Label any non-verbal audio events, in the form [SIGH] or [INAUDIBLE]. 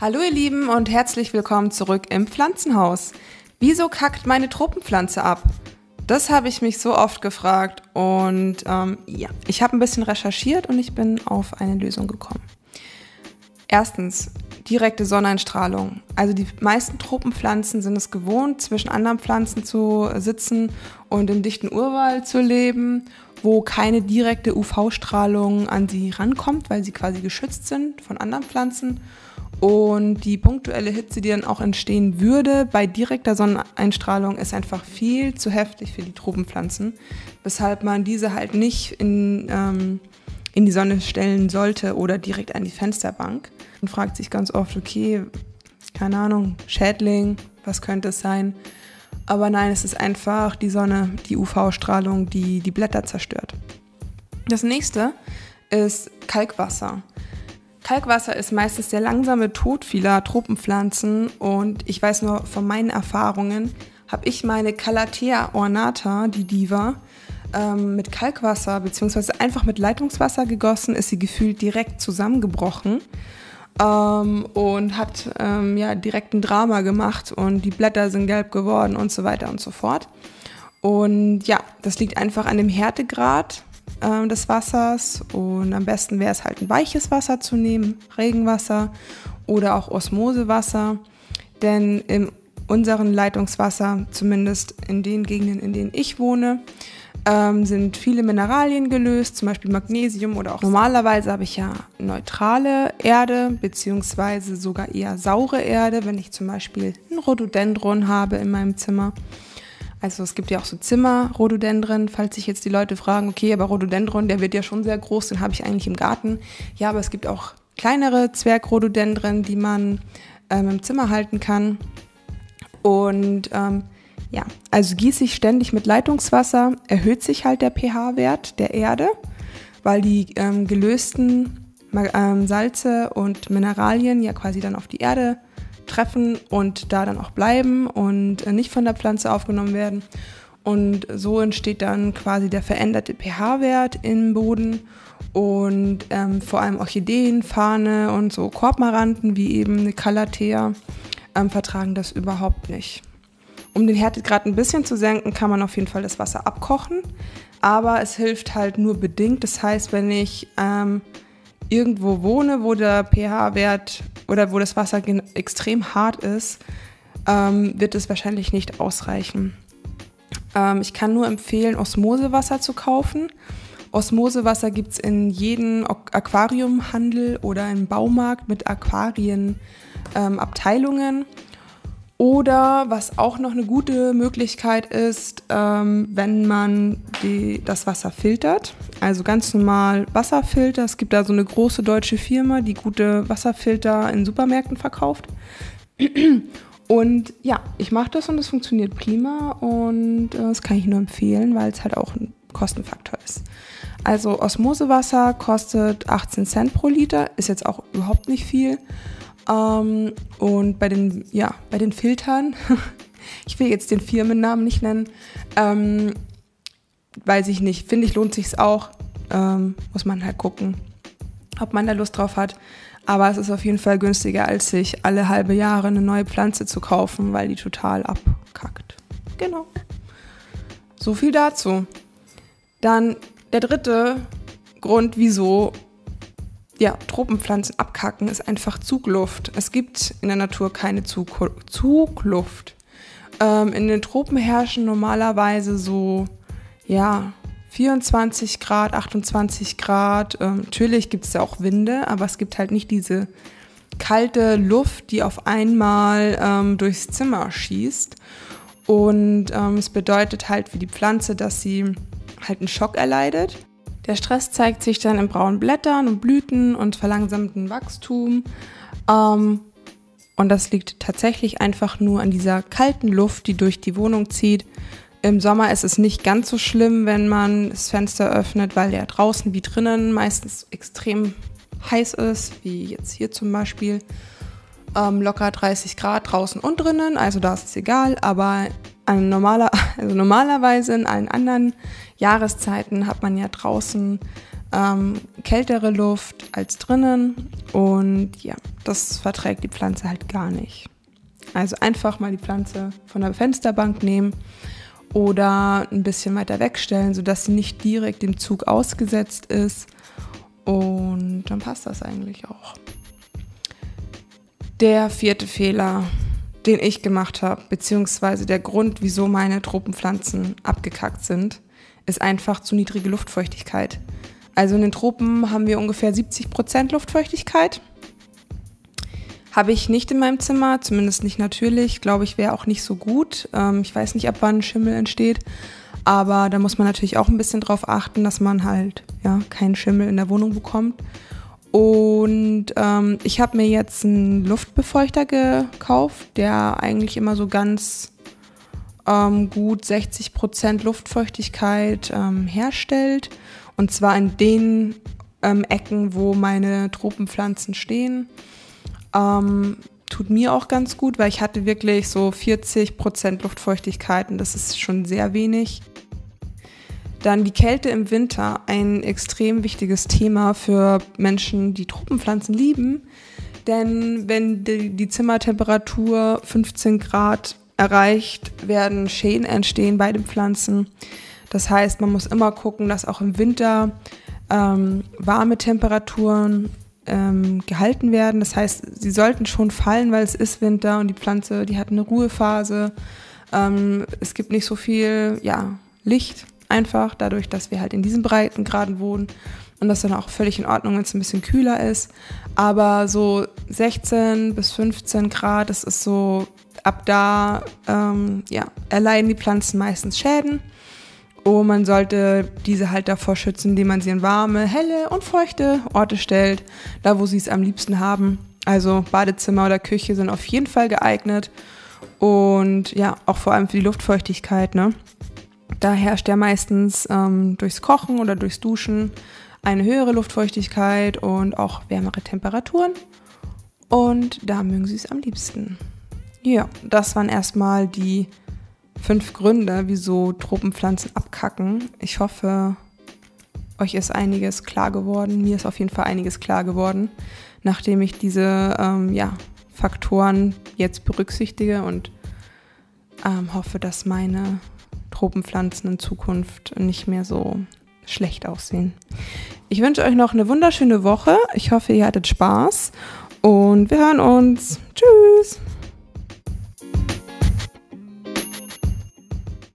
Hallo ihr Lieben und herzlich willkommen zurück im Pflanzenhaus. Wieso kackt meine Tropenpflanze ab? Das habe ich mich so oft gefragt und ähm, ja, ich habe ein bisschen recherchiert und ich bin auf eine Lösung gekommen. Erstens, direkte Sonneneinstrahlung. Also die meisten Tropenpflanzen sind es gewohnt, zwischen anderen Pflanzen zu sitzen und im dichten Urwald zu leben, wo keine direkte UV-Strahlung an sie rankommt, weil sie quasi geschützt sind von anderen Pflanzen. Und die punktuelle Hitze, die dann auch entstehen würde bei direkter Sonneneinstrahlung, ist einfach viel zu heftig für die Tropenpflanzen, weshalb man diese halt nicht in, ähm, in die Sonne stellen sollte oder direkt an die Fensterbank. Man fragt sich ganz oft, okay, keine Ahnung, Schädling, was könnte es sein? Aber nein, es ist einfach die Sonne, die UV-Strahlung, die die Blätter zerstört. Das nächste ist Kalkwasser. Kalkwasser ist meistens der langsame Tod vieler Tropenpflanzen und ich weiß nur von meinen Erfahrungen, habe ich meine Calathea ornata, die Diva, ähm, mit Kalkwasser bzw. einfach mit Leitungswasser gegossen, ist sie gefühlt direkt zusammengebrochen ähm, und hat ähm, ja direkt ein Drama gemacht und die Blätter sind gelb geworden und so weiter und so fort. Und ja, das liegt einfach an dem Härtegrad äh, des Wassers und am besten wäre es halt ein weiches Wasser zu nehmen, Regenwasser oder auch Osmosewasser, denn in unserem Leitungswasser, zumindest in den Gegenden, in denen ich wohne, ähm, sind viele Mineralien gelöst, zum Beispiel Magnesium oder auch normalerweise habe ich ja neutrale Erde beziehungsweise sogar eher saure Erde, wenn ich zum Beispiel ein Rhododendron habe in meinem Zimmer. Also es gibt ja auch so Zimmer-Rhododendron, falls sich jetzt die Leute fragen, okay, aber Rhododendron, der wird ja schon sehr groß, den habe ich eigentlich im Garten. Ja, aber es gibt auch kleinere Zwergrhododendren, die man ähm, im Zimmer halten kann. Und ähm, ja, also gieße ich ständig mit Leitungswasser, erhöht sich halt der pH-Wert der Erde, weil die ähm, gelösten ähm, Salze und Mineralien ja quasi dann auf die Erde treffen und da dann auch bleiben und äh, nicht von der Pflanze aufgenommen werden. Und so entsteht dann quasi der veränderte pH-Wert im Boden und ähm, vor allem Orchideen, Fahne und so Korbmaranten wie eben eine Calathea ähm, vertragen das überhaupt nicht. Um den Härtegrad ein bisschen zu senken, kann man auf jeden Fall das Wasser abkochen, aber es hilft halt nur bedingt. Das heißt, wenn ich ähm, irgendwo wohne, wo der pH-Wert oder wo das Wasser extrem hart ist, ähm, wird es wahrscheinlich nicht ausreichen. Ähm, ich kann nur empfehlen, Osmosewasser zu kaufen. Osmosewasser gibt es in jedem Aquariumhandel oder im Baumarkt mit Aquarienabteilungen. Ähm, oder was auch noch eine gute Möglichkeit ist, ähm, wenn man die, das Wasser filtert. Also ganz normal Wasserfilter. Es gibt da so eine große deutsche Firma, die gute Wasserfilter in Supermärkten verkauft. Und ja, ich mache das und es funktioniert prima und äh, das kann ich nur empfehlen, weil es halt auch ein Kostenfaktor ist. Also Osmosewasser kostet 18 Cent pro Liter, ist jetzt auch überhaupt nicht viel. Ähm, und bei den, ja, bei den Filtern, [LAUGHS] ich will jetzt den Firmennamen nicht nennen, ähm, weiß ich nicht, finde ich, lohnt sich auch. Ähm, muss man halt gucken, ob man da Lust drauf hat. Aber es ist auf jeden Fall günstiger, als sich alle halbe Jahre eine neue Pflanze zu kaufen, weil die total abkackt. Genau. So viel dazu. Dann der dritte Grund, wieso ja, Tropenpflanzen abkacken, ist einfach Zugluft. Es gibt in der Natur keine Zug Zugluft. Ähm, in den Tropen herrschen normalerweise so, ja, 24 Grad, 28 Grad. Ähm, natürlich gibt es ja auch Winde, aber es gibt halt nicht diese kalte Luft, die auf einmal ähm, durchs Zimmer schießt. Und ähm, es bedeutet halt für die Pflanze, dass sie halt einen Schock erleidet. Der Stress zeigt sich dann in braunen Blättern und Blüten und verlangsamtem Wachstum. Ähm, und das liegt tatsächlich einfach nur an dieser kalten Luft, die durch die Wohnung zieht. Im Sommer ist es nicht ganz so schlimm, wenn man das Fenster öffnet, weil der draußen wie drinnen meistens extrem heiß ist, wie jetzt hier zum Beispiel. Ähm, locker 30 Grad draußen und drinnen, also da ist es egal, aber an normaler, also normalerweise in allen anderen Jahreszeiten hat man ja draußen ähm, kältere Luft als drinnen und ja, das verträgt die Pflanze halt gar nicht. Also einfach mal die Pflanze von der Fensterbank nehmen oder ein bisschen weiter wegstellen, sodass sie nicht direkt dem Zug ausgesetzt ist und dann passt das eigentlich auch. Der vierte Fehler, den ich gemacht habe, beziehungsweise der Grund, wieso meine Tropenpflanzen abgekackt sind, ist einfach zu niedrige Luftfeuchtigkeit. Also in den Tropen haben wir ungefähr 70 Prozent Luftfeuchtigkeit. Habe ich nicht in meinem Zimmer, zumindest nicht natürlich. Glaube ich, wäre auch nicht so gut. Ähm, ich weiß nicht, ab wann Schimmel entsteht. Aber da muss man natürlich auch ein bisschen drauf achten, dass man halt ja, keinen Schimmel in der Wohnung bekommt. Und ähm, ich habe mir jetzt einen Luftbefeuchter gekauft, der eigentlich immer so ganz ähm, gut 60% Luftfeuchtigkeit ähm, herstellt. Und zwar in den ähm, Ecken, wo meine Tropenpflanzen stehen. Ähm, tut mir auch ganz gut, weil ich hatte wirklich so 40% Luftfeuchtigkeit und das ist schon sehr wenig. Dann die Kälte im Winter, ein extrem wichtiges Thema für Menschen, die Tropenpflanzen lieben. Denn wenn die, Zimmertemperatur 15 Grad erreicht, werden Schäden entstehen bei den Pflanzen. Das heißt, man muss immer gucken, dass auch im Winter ähm, warme Temperaturen ähm, gehalten werden. Das heißt, sie sollten schon fallen, weil es ist Winter und die Pflanze, die hat eine Ruhephase. Ähm, es gibt nicht so viel ja, Licht einfach, dadurch, dass wir halt in diesen Breitengraden wohnen und das dann auch völlig in Ordnung, wenn es ein bisschen kühler ist. Aber so 16 bis 15 Grad, das ist so, ab da ähm, ja, erleiden die Pflanzen meistens Schäden. Und man sollte diese halt davor schützen, indem man sie in warme, helle und feuchte Orte stellt, da wo sie es am liebsten haben. Also Badezimmer oder Küche sind auf jeden Fall geeignet. Und ja, auch vor allem für die Luftfeuchtigkeit. Ne? Da herrscht ja meistens ähm, durchs Kochen oder durchs Duschen eine höhere Luftfeuchtigkeit und auch wärmere Temperaturen. Und da mögen sie es am liebsten. Ja, das waren erstmal die fünf Gründe, wieso Tropenpflanzen abkacken. Ich hoffe, euch ist einiges klar geworden. Mir ist auf jeden Fall einiges klar geworden, nachdem ich diese ähm, ja, Faktoren jetzt berücksichtige und ähm, hoffe, dass meine Tropenpflanzen in Zukunft nicht mehr so schlecht aussehen. Ich wünsche euch noch eine wunderschöne Woche. Ich hoffe, ihr hattet Spaß und wir hören uns. Tschüss.